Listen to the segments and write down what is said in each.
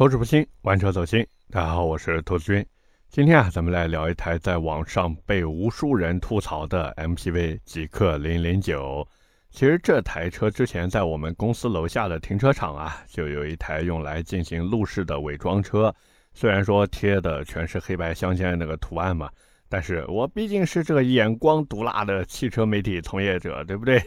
口齿不清，玩车走心。大家好，我是投资君。今天啊，咱们来聊一台在网上被无数人吐槽的 MPV 极氪零零九。其实这台车之前在我们公司楼下的停车场啊，就有一台用来进行路试的伪装车。虽然说贴的全是黑白相间的那个图案嘛，但是我毕竟是这个眼光毒辣的汽车媒体从业者，对不对？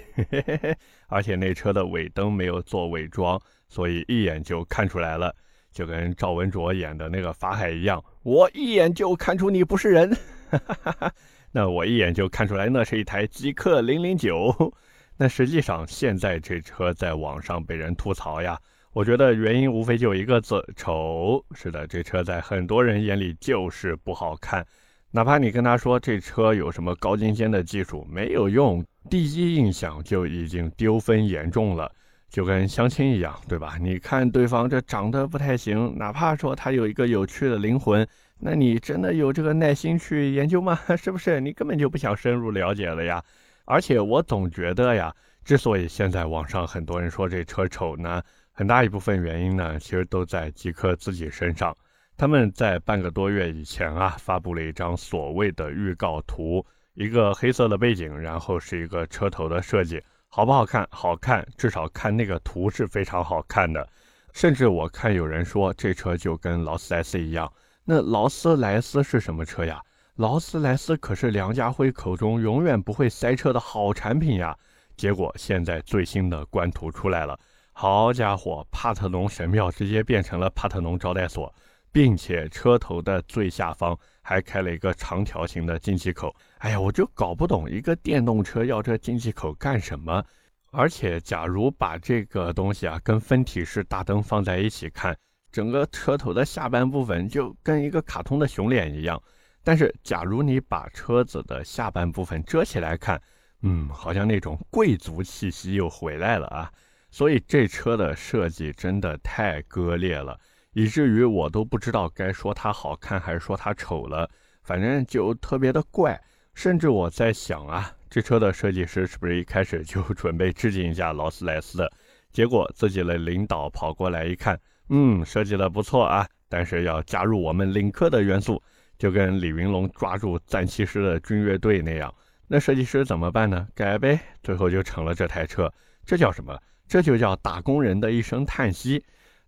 而且那车的尾灯没有做伪装，所以一眼就看出来了。就跟赵文卓演的那个法海一样，我一眼就看出你不是人。那我一眼就看出来，那是一台极氪零零九。那实际上现在这车在网上被人吐槽呀，我觉得原因无非就一个字：丑。是的，这车在很多人眼里就是不好看。哪怕你跟他说这车有什么高精尖的技术，没有用，第一印象就已经丢分严重了。就跟相亲一样，对吧？你看对方这长得不太行，哪怕说他有一个有趣的灵魂，那你真的有这个耐心去研究吗？是不是？你根本就不想深入了解了呀。而且我总觉得呀，之所以现在网上很多人说这车丑呢，很大一部分原因呢，其实都在极客自己身上。他们在半个多月以前啊，发布了一张所谓的预告图，一个黑色的背景，然后是一个车头的设计。好不好看？好看，至少看那个图是非常好看的。甚至我看有人说这车就跟劳斯莱斯一样。那劳斯莱斯是什么车呀？劳斯莱斯可是梁家辉口中永远不会塞车的好产品呀。结果现在最新的官图出来了，好家伙，帕特农神庙直接变成了帕特农招待所。并且车头的最下方还开了一个长条形的进气口。哎呀，我就搞不懂一个电动车要这进气口干什么。而且，假如把这个东西啊跟分体式大灯放在一起看，整个车头的下半部分就跟一个卡通的熊脸一样。但是，假如你把车子的下半部分遮起来看，嗯，好像那种贵族气息又回来了啊。所以，这车的设计真的太割裂了。以至于我都不知道该说它好看还是说它丑了，反正就特别的怪。甚至我在想啊，这车的设计师是不是一开始就 准备致敬一下劳斯莱斯的？结果自己的领导跑过来一看，嗯，设计的不错啊，但是要加入我们领克的元素，就跟李云龙抓住赞岐师的军乐队那样。那设计师怎么办呢？改呗，最后就成了这台车。这叫什么？这就叫打工人的一声叹息。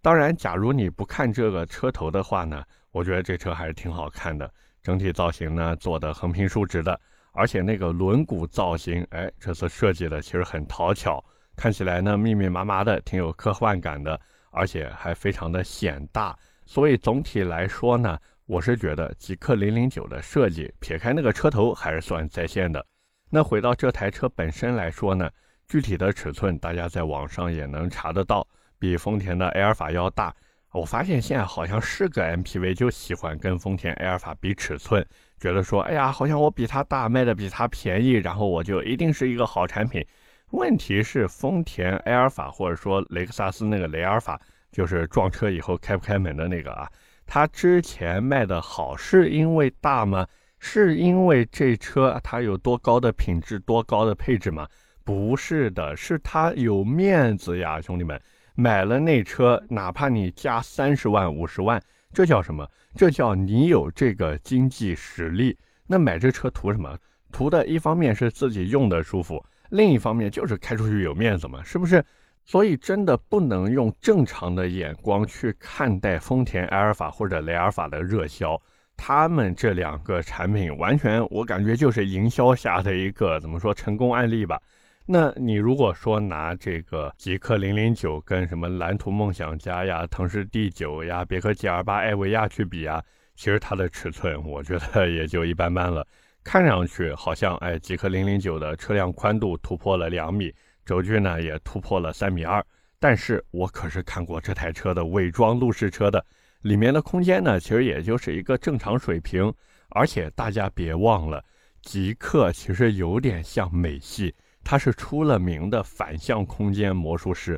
当然，假如你不看这个车头的话呢，我觉得这车还是挺好看的。整体造型呢做的横平竖直的，而且那个轮毂造型，哎，这次设计的其实很讨巧，看起来呢密密麻麻的，挺有科幻感的，而且还非常的显大。所以总体来说呢，我是觉得极氪零零九的设计，撇开那个车头还是算在线的。那回到这台车本身来说呢，具体的尺寸大家在网上也能查得到。比丰田的埃尔法要大，我发现现在好像是个 MPV 就喜欢跟丰田埃尔法比尺寸，觉得说，哎呀，好像我比它大，卖的比它便宜，然后我就一定是一个好产品。问题是丰田埃尔法或者说雷克萨斯那个雷尔法，就是撞车以后开不开门的那个啊，它之前卖的好是因为大吗？是因为这车它有多高的品质、多高的配置吗？不是的，是它有面子呀，兄弟们。买了那车，哪怕你加三十万、五十万，这叫什么？这叫你有这个经济实力。那买这车图什么？图的一方面是自己用的舒服，另一方面就是开出去有面子嘛，是不是？所以真的不能用正常的眼光去看待丰田埃尔法或者雷尔法的热销。他们这两个产品，完全我感觉就是营销下的一个怎么说成功案例吧。那你如果说拿这个极氪零零九跟什么蓝图梦想家呀、腾势 D 九呀、别克 GL 八艾维亚去比啊，其实它的尺寸我觉得也就一般般了。看上去好像哎，极氪零零九的车辆宽度突破了两米，轴距呢也突破了三米二。但是我可是看过这台车的伪装路试车的，里面的空间呢其实也就是一个正常水平。而且大家别忘了，极氪其实有点像美系。它是出了名的反向空间魔术师，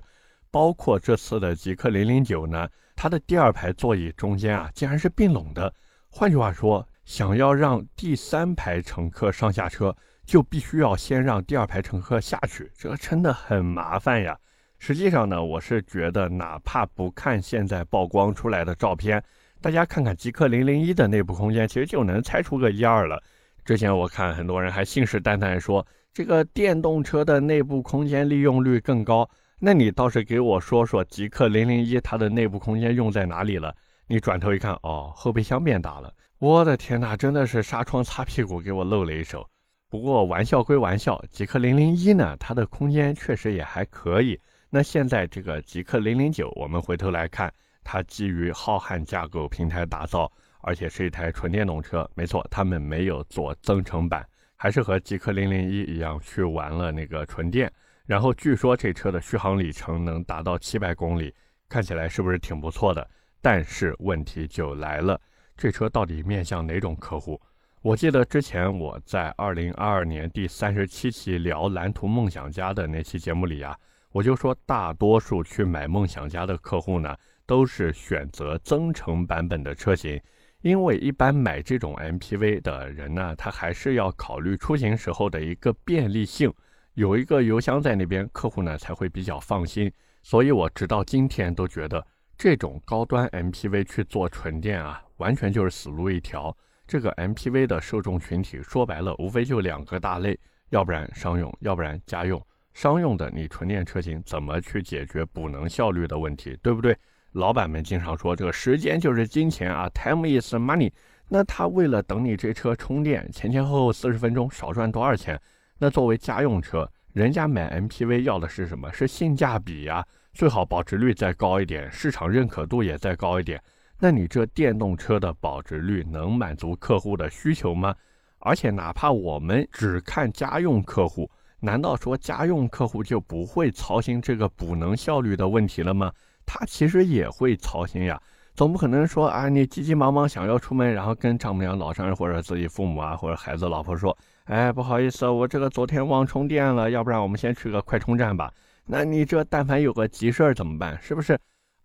包括这次的极氪零零九呢，它的第二排座椅中间啊，竟然是并拢的。换句话说，想要让第三排乘客上下车，就必须要先让第二排乘客下去，这真的很麻烦呀。实际上呢，我是觉得，哪怕不看现在曝光出来的照片，大家看看极氪零零一的内部空间，其实就能猜出个一二了。之前我看很多人还信誓旦旦说这个电动车的内部空间利用率更高，那你倒是给我说说极氪零零一它的内部空间用在哪里了？你转头一看，哦，后备箱变大了。我的天哪，真的是纱窗擦屁股，给我露了一手。不过玩笑归玩笑，极氪零零一呢，它的空间确实也还可以。那现在这个极氪零零九，我们回头来看，它基于浩瀚架构平台打造，而且是一台纯电动车。没错，他们没有做增程版，还是和极氪零零一一样去玩了那个纯电。然后据说这车的续航里程能达到七百公里，看起来是不是挺不错的？但是问题就来了，这车到底面向哪种客户？我记得之前我在二零二二年第三十七期聊蓝图梦想家的那期节目里啊，我就说大多数去买梦想家的客户呢，都是选择增程版本的车型，因为一般买这种 MPV 的人呢，他还是要考虑出行时候的一个便利性，有一个油箱在那边，客户呢才会比较放心。所以我直到今天都觉得这种高端 MPV 去做纯电啊，完全就是死路一条。这个 MPV 的受众群体说白了，无非就两个大类，要不然商用，要不然家用。商用的，你纯电车型怎么去解决补能效率的问题，对不对？老板们经常说这个时间就是金钱啊，time is money。那他为了等你这车充电，前前后后四十分钟少赚多少钱？那作为家用车，人家买 MPV 要的是什么？是性价比呀，最好保值率再高一点，市场认可度也再高一点。那你这电动车的保值率能满足客户的需求吗？而且哪怕我们只看家用客户，难道说家用客户就不会操心这个补能效率的问题了吗？他其实也会操心呀，总不可能说啊，你急急忙忙想要出门，然后跟丈母娘、老丈人或者自己父母啊，或者孩子、老婆说，哎，不好意思，我这个昨天忘充电了，要不然我们先去个快充站吧。那你这但凡有个急事儿怎么办？是不是？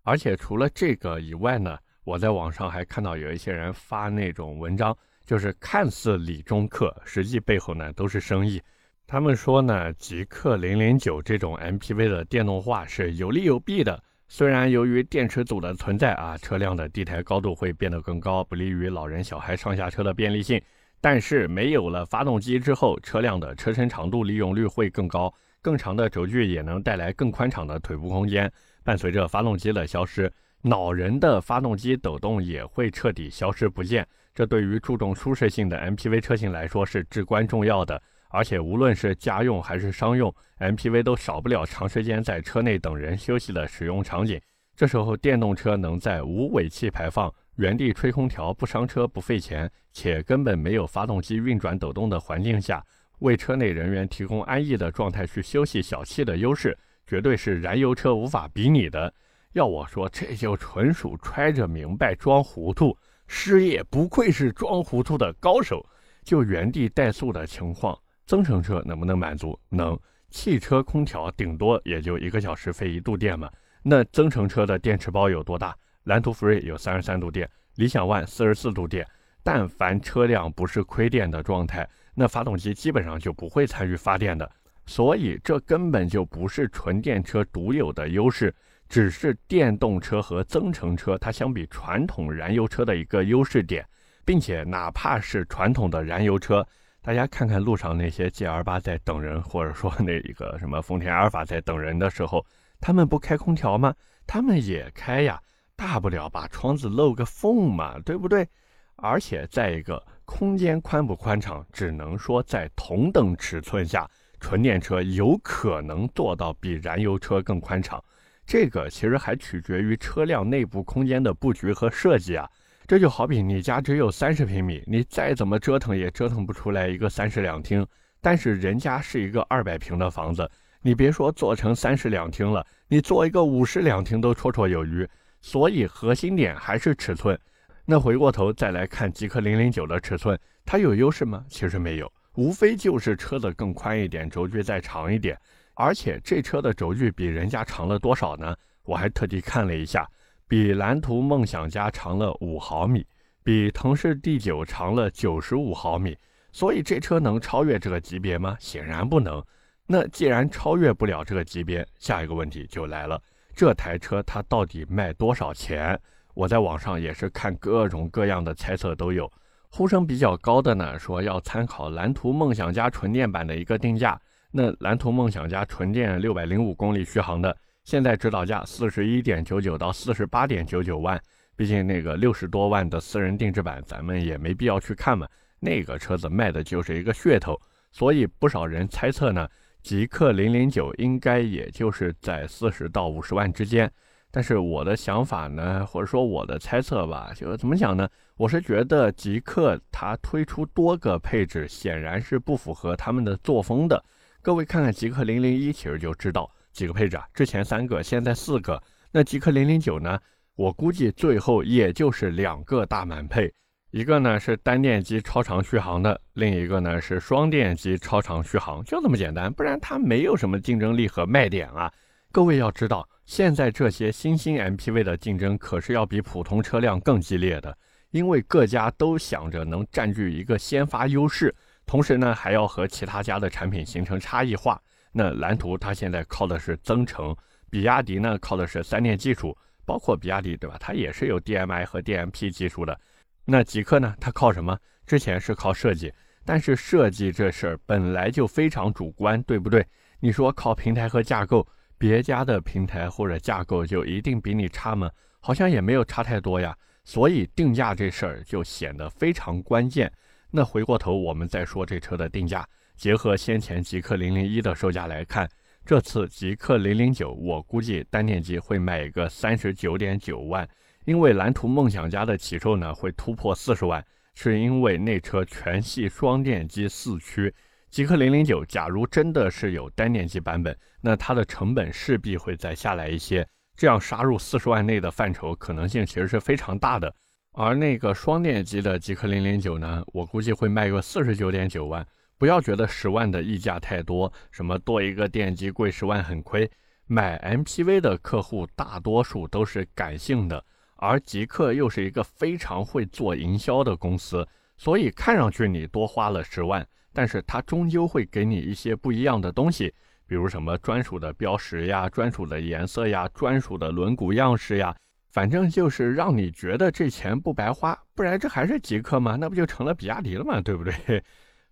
而且除了这个以外呢？我在网上还看到有一些人发那种文章，就是看似理中客，实际背后呢都是生意。他们说呢，极氪零零九这种 MPV 的电动化是有利有弊的。虽然由于电池组的存在啊，车辆的地台高度会变得更高，不利于老人小孩上下车的便利性。但是没有了发动机之后，车辆的车身长度利用率会更高，更长的轴距也能带来更宽敞的腿部空间。伴随着发动机的消失。恼人的发动机抖动也会彻底消失不见，这对于注重舒适性的 MPV 车型来说是至关重要的。而且无论是家用还是商用 MPV，都少不了长时间在车内等人休息的使用场景。这时候，电动车能在无尾气排放、原地吹空调不伤车不费钱，且根本没有发动机运转抖动的环境下，为车内人员提供安逸的状态去休息小憩的优势，绝对是燃油车无法比拟的。要我说，这就纯属揣着明白装糊涂。师爷不愧是装糊涂的高手。就原地怠速的情况，增程车能不能满足？能。汽车空调顶多也就一个小时费一度电嘛。那增程车的电池包有多大？蓝图 Free 有三十三度电，理想 ONE 四十四度电。但凡车辆不是亏电的状态，那发动机基本上就不会参与发电的。所以这根本就不是纯电车独有的优势。只是电动车和增程车，它相比传统燃油车的一个优势点，并且哪怕是传统的燃油车，大家看看路上那些 G L 八在等人，或者说 那一个什么丰田阿尔法在等人的时候，他们不开空调吗？他们也开呀，大不了把窗子漏个缝嘛，对不对？而且再一个，空间宽不宽敞，只能说在同等尺寸下，纯电车有可能做到比燃油车更宽敞。这个其实还取决于车辆内部空间的布局和设计啊。这就好比你家只有三十平米，你再怎么折腾也折腾不出来一个三室两厅。但是人家是一个二百平的房子，你别说做成三室两厅了，你做一个五室两厅都绰绰有余。所以核心点还是尺寸。那回过头再来看极氪零零九的尺寸，它有优势吗？其实没有，无非就是车子更宽一点，轴距再长一点。而且这车的轴距比人家长了多少呢？我还特地看了一下，比蓝图梦想家长了五毫米，比腾势 D9 长了九十五毫米。所以这车能超越这个级别吗？显然不能。那既然超越不了这个级别，下一个问题就来了：这台车它到底卖多少钱？我在网上也是看各种各样的猜测都有，呼声比较高的呢，说要参考蓝图梦想家纯电版的一个定价。那蓝图梦想家纯电六百零五公里续航的，现在指导价四十一点九九到四十八点九九万。毕竟那个六十多万的私人定制版，咱们也没必要去看嘛。那个车子卖的就是一个噱头，所以不少人猜测呢，极氪零零九应该也就是在四十到五十万之间。但是我的想法呢，或者说我的猜测吧，就怎么讲呢？我是觉得极氪它推出多个配置，显然是不符合他们的作风的。各位看看极氪零零一，其实就知道几个配置啊，之前三个，现在四个。那极氪零零九呢？我估计最后也就是两个大满配，一个呢是单电机超长续航的，另一个呢是双电机超长续航，就这么简单。不然它没有什么竞争力和卖点啊。各位要知道，现在这些新兴 MPV 的竞争可是要比普通车辆更激烈的，因为各家都想着能占据一个先发优势。同时呢，还要和其他家的产品形成差异化。那蓝图它现在靠的是增程，比亚迪呢靠的是三电技术，包括比亚迪对吧？它也是有 DMI 和 DMP 技术的。那极客呢？它靠什么？之前是靠设计，但是设计这事儿本来就非常主观，对不对？你说靠平台和架构，别家的平台或者架构就一定比你差吗？好像也没有差太多呀。所以定价这事儿就显得非常关键。那回过头，我们再说这车的定价。结合先前极氪零零一的售价来看，这次极氪零零九，我估计单电机会卖一个三十九点九万。因为蓝图梦想家的起售呢会突破四十万，是因为那车全系双电机四驱。极氪零零九，假如真的是有单电机版本，那它的成本势必会再下来一些，这样杀入四十万内的范畴可能性其实是非常大的。而那个双电机的极氪零零九呢，我估计会卖个四十九点九万。不要觉得十万的溢价太多，什么多一个电机贵十万很亏。买 MPV 的客户大多数都是感性的，而极客又是一个非常会做营销的公司，所以看上去你多花了十万，但是它终究会给你一些不一样的东西，比如什么专属的标识呀、专属的颜色呀、专属的轮毂样式呀。反正就是让你觉得这钱不白花，不然这还是极客吗？那不就成了比亚迪了吗？对不对？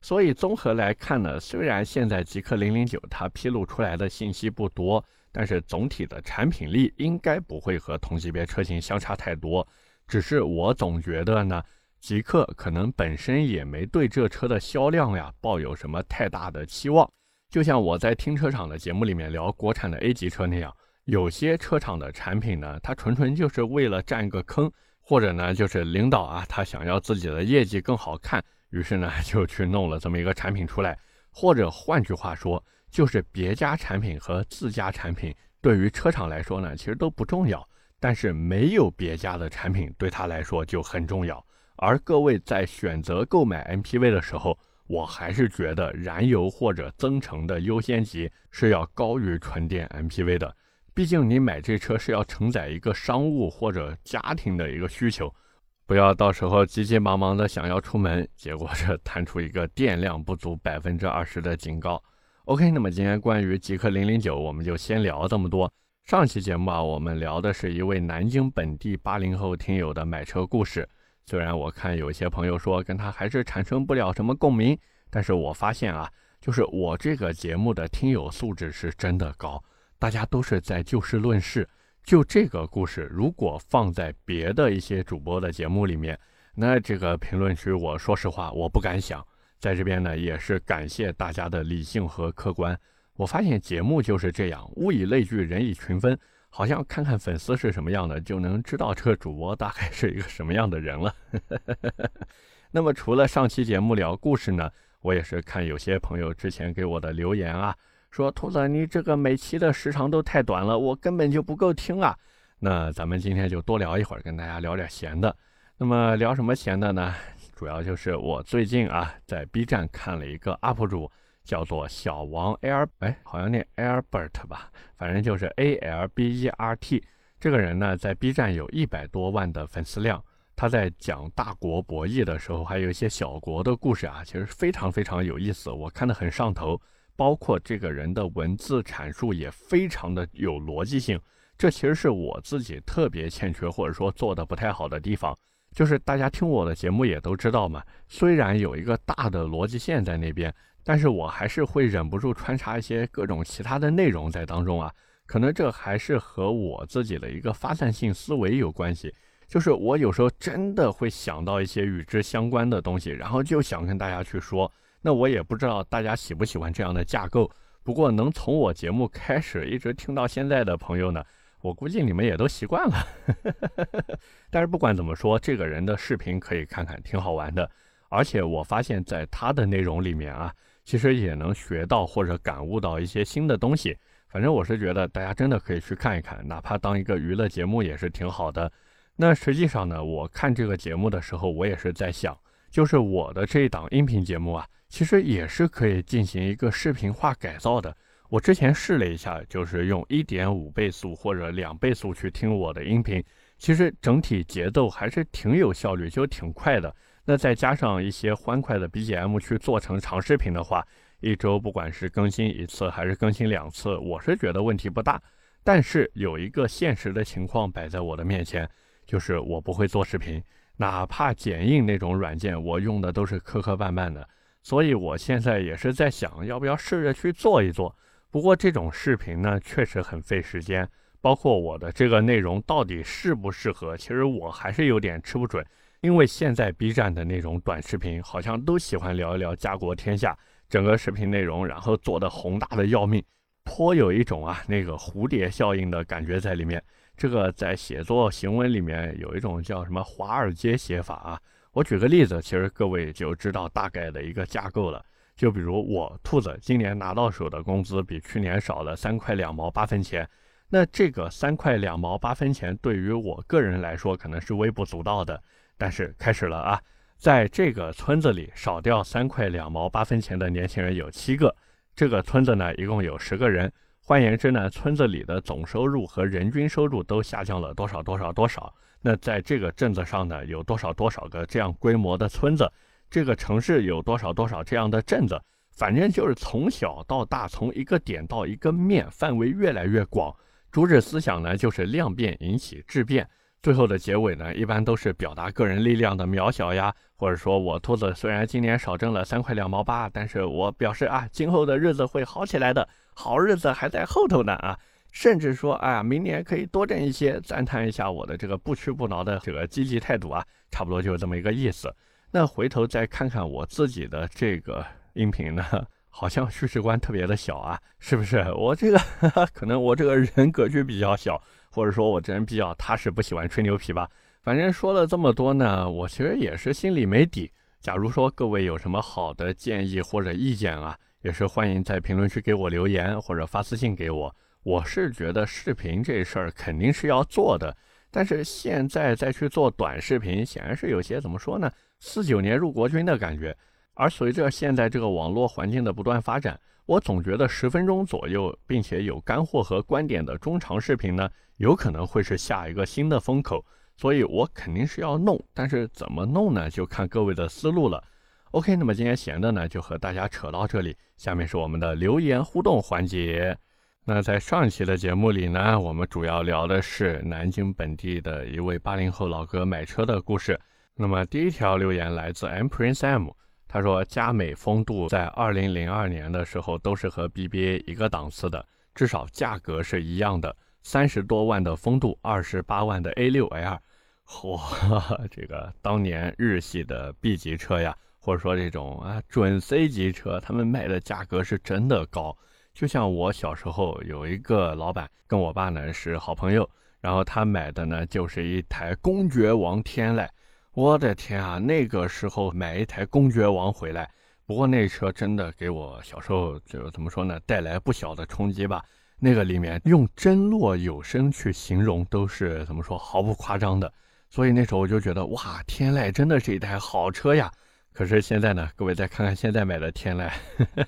所以综合来看呢，虽然现在极客零零九它披露出来的信息不多，但是总体的产品力应该不会和同级别车型相差太多。只是我总觉得呢，极客可能本身也没对这车的销量呀抱有什么太大的期望。就像我在停车场的节目里面聊国产的 A 级车那样。有些车厂的产品呢，它纯纯就是为了占个坑，或者呢，就是领导啊，他想要自己的业绩更好看，于是呢，就去弄了这么一个产品出来。或者换句话说，就是别家产品和自家产品对于车厂来说呢，其实都不重要，但是没有别家的产品对他来说就很重要。而各位在选择购买 MPV 的时候，我还是觉得燃油或者增程的优先级是要高于纯电 MPV 的。毕竟你买这车是要承载一个商务或者家庭的一个需求，不要到时候急急忙忙的想要出门，结果是 弹出一个电量不足百分之二十的警告。OK，那么今天关于极氪零零九，我们就先聊这么多。上期节目啊，我们聊的是一位南京本地八零后听友的买车故事。虽然我看有些朋友说跟他还是产生不了什么共鸣，但是我发现啊，就是我这个节目的听友素质是真的高。大家都是在就事论事，就这个故事，如果放在别的一些主播的节目里面，那这个评论区，我说实话，我不敢想。在这边呢，也是感谢大家的理性和客观。我发现节目就是这样，物以类聚，人以群分，好像看看粉丝是什么样的，就能知道这个主播大概是一个什么样的人了。那么除了上期节目聊故事呢，我也是看有些朋友之前给我的留言啊。说兔子，你这个每期的时长都太短了，我根本就不够听啊。那咱们今天就多聊一会儿，跟大家聊点闲的。那么聊什么闲的呢？主要就是我最近啊，在 B 站看了一个 UP 主，叫做小王 Air，哎，好像念 Albert 吧，反正就是 A L B E R T。这个人呢，在 B 站有一百多万的粉丝量。他在讲大国博弈的时候，还有一些小国的故事啊，其实非常非常有意思，我看得很上头。包括这个人的文字阐述也非常的有逻辑性。这其实是我自己特别欠缺或者说做的不太好的地方。就是大家听我的节目也都知道嘛，虽然有一个大的逻辑线在那边，但是我还是会忍不住穿插一些各种其他的内容在当中啊。可能这还是和我自己的一个发散性思维有关系。就是我有时候真的会想到一些与之相关的东西，然后就想跟大家去说。那我也不知道大家喜不喜欢这样的架构。不过能从我节目开始一直听到现在的朋友呢，我估计你们也都习惯了。但是不管怎么说，这个人的视频可以看看，挺好玩的。而且我发现，在他的内容里面啊，其实也能学到或者感悟到一些新的东西。反正我是觉得大家真的可以去看一看，哪怕当一个娱乐节目也是挺好的。那实际上呢，我看这个节目的时候，我也是在想，就是我的这一档音频节目啊，其实也是可以进行一个视频化改造的。我之前试了一下，就是用一点五倍速或者两倍速去听我的音频，其实整体节奏还是挺有效率，就挺快的。那再加上一些欢快的 BGM 去做成长视频的话，一周不管是更新一次还是更新两次，我是觉得问题不大。但是有一个现实的情况摆在我的面前。就是我不会做视频，哪怕剪映那种软件，我用的都是磕磕绊绊的。所以我现在也是在想，要不要试着去做一做。不过这种视频呢，确实很费时间，包括我的这个内容到底适不适合，其实我还是有点吃不准。因为现在 B 站的那种短视频，好像都喜欢聊一聊家国天下，整个视频内容，然后做的宏大的要命，颇有一种啊那个蝴蝶效应的感觉在里面。这个在写作行文里面有一种叫什么华尔街写法啊？我举个例子，其实各位就知道大概的一个架构了。就比如我兔子今年拿到手的工资比去年少了三块两毛八分钱，那这个三块两毛八分钱对于我个人来说可能是微不足道的。但是开始了啊，在这个村子里少掉三块两毛八分钱的年轻人有七个，这个村子呢一共有十个人。换言之呢，村子里的总收入和人均收入都下降了多少多少多少？那在这个镇子上呢，有多少多少个这样规模的村子？这个城市有多少多少这样的镇子？反正就是从小到大，从一个点到一个面，范围越来越广。主旨思想呢，就是量变引起质变。最后的结尾呢，一般都是表达个人力量的渺小呀，或者说我兔子虽然今年少挣了三块两毛八，但是我表示啊，今后的日子会好起来的。好日子还在后头呢啊！甚至说，哎呀，明年可以多挣一些，赞叹一下我的这个不屈不挠的这个积极态度啊，差不多就是这么一个意思。那回头再看看我自己的这个音频呢，好像叙事观特别的小啊，是不是？我这个 可能我这个人格局比较小，或者说我这人比较踏实，不喜欢吹牛皮吧。反正说了这么多呢，我其实也是心里没底。假如说各位有什么好的建议或者意见啊？也是欢迎在评论区给我留言或者发私信给我。我是觉得视频这事儿肯定是要做的，但是现在再去做短视频，显然是有些怎么说呢？四九年入国军的感觉。而随着现在这个网络环境的不断发展，我总觉得十分钟左右并且有干货和观点的中长视频呢，有可能会是下一个新的风口。所以我肯定是要弄，但是怎么弄呢？就看各位的思路了。OK，那么今天闲的呢，就和大家扯到这里。下面是我们的留言互动环节。那在上一期的节目里呢，我们主要聊的是南京本地的一位八零后老哥买车的故事。那么第一条留言来自 M Prince M，他说佳美风度在二零零二年的时候都是和 BBA 一个档次的，至少价格是一样的，三十多万的风度，二十八万的 A 六 L，嚯，这个当年日系的 B 级车呀。或者说这种啊准 C 级车，他们卖的价格是真的高。就像我小时候有一个老板跟我爸呢是好朋友，然后他买的呢就是一台公爵王天籁。我的天啊，那个时候买一台公爵王回来，不过那车真的给我小时候就怎么说呢，带来不小的冲击吧。那个里面用真落有声去形容都是怎么说毫不夸张的。所以那时候我就觉得哇，天籁真的是一台好车呀。可是现在呢，各位再看看现在买的天籁，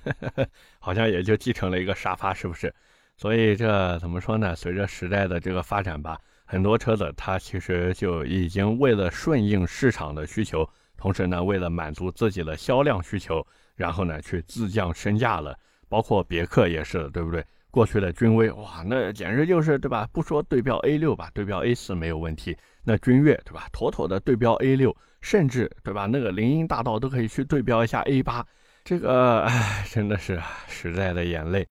好像也就继承了一个沙发，是不是？所以这怎么说呢？随着时代的这个发展吧，很多车子它其实就已经为了顺应市场的需求，同时呢，为了满足自己的销量需求，然后呢去自降身价了。包括别克也是，对不对？过去的君威，哇，那简直就是对吧？不说对标 A 六吧，对标 A 四没有问题。那君越对吧？妥妥的对标 A 六，甚至对吧？那个林荫大道都可以去对标一下 A 八。这个唉，真的是实在的眼泪。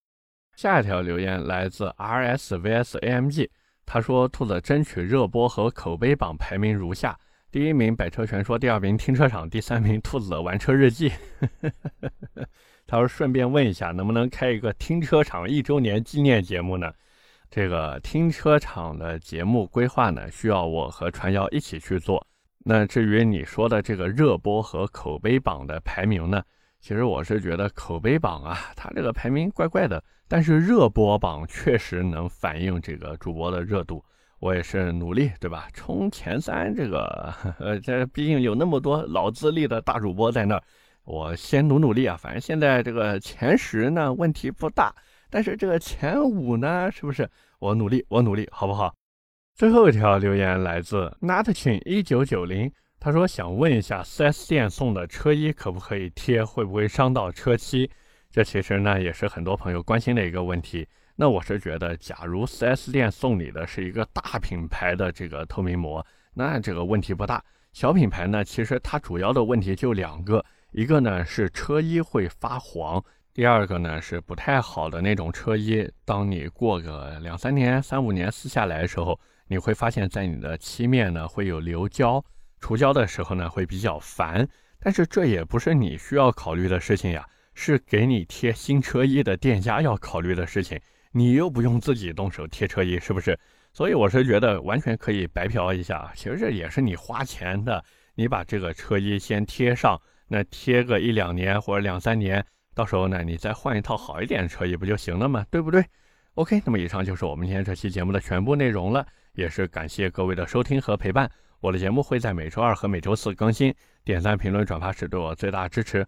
下一条留言来自 RSVSAMG，他说：“兔子争取热播和口碑榜排名如下：第一名百车全说，第二名停车场，第三名兔子的玩车日记。”他说：“顺便问一下，能不能开一个停车场一周年纪念节目呢？这个停车场的节目规划呢，需要我和传谣一起去做。那至于你说的这个热播和口碑榜的排名呢，其实我是觉得口碑榜啊，它这个排名怪怪的，但是热播榜确实能反映这个主播的热度。我也是努力，对吧？冲前三，这个 呃，这毕竟有那么多老资历的大主播在那儿。”我先努努力啊，反正现在这个前十呢问题不大，但是这个前五呢，是不是我努力，我努力，好不好？最后一条留言来自 Nutchin 一九九零，他说想问一下，4S 店送的车衣可不可以贴，会不会伤到车漆？这其实呢也是很多朋友关心的一个问题。那我是觉得，假如 4S 店送你的是一个大品牌的这个透明膜，那这个问题不大。小品牌呢，其实它主要的问题就两个。一个呢是车衣会发黄，第二个呢是不太好的那种车衣，当你过个两三年、三五年撕下来的时候，你会发现在你的漆面呢会有留胶，除胶的时候呢会比较烦。但是这也不是你需要考虑的事情呀，是给你贴新车衣的店家要考虑的事情。你又不用自己动手贴车衣，是不是？所以我是觉得完全可以白嫖一下，其实这也是你花钱的，你把这个车衣先贴上。那贴个一两年或者两三年，到时候呢，你再换一套好一点的车衣不就行了吗？对不对？OK，那么以上就是我们今天这期节目的全部内容了，也是感谢各位的收听和陪伴。我的节目会在每周二和每周四更新，点赞、评论、转发是对我最大支持。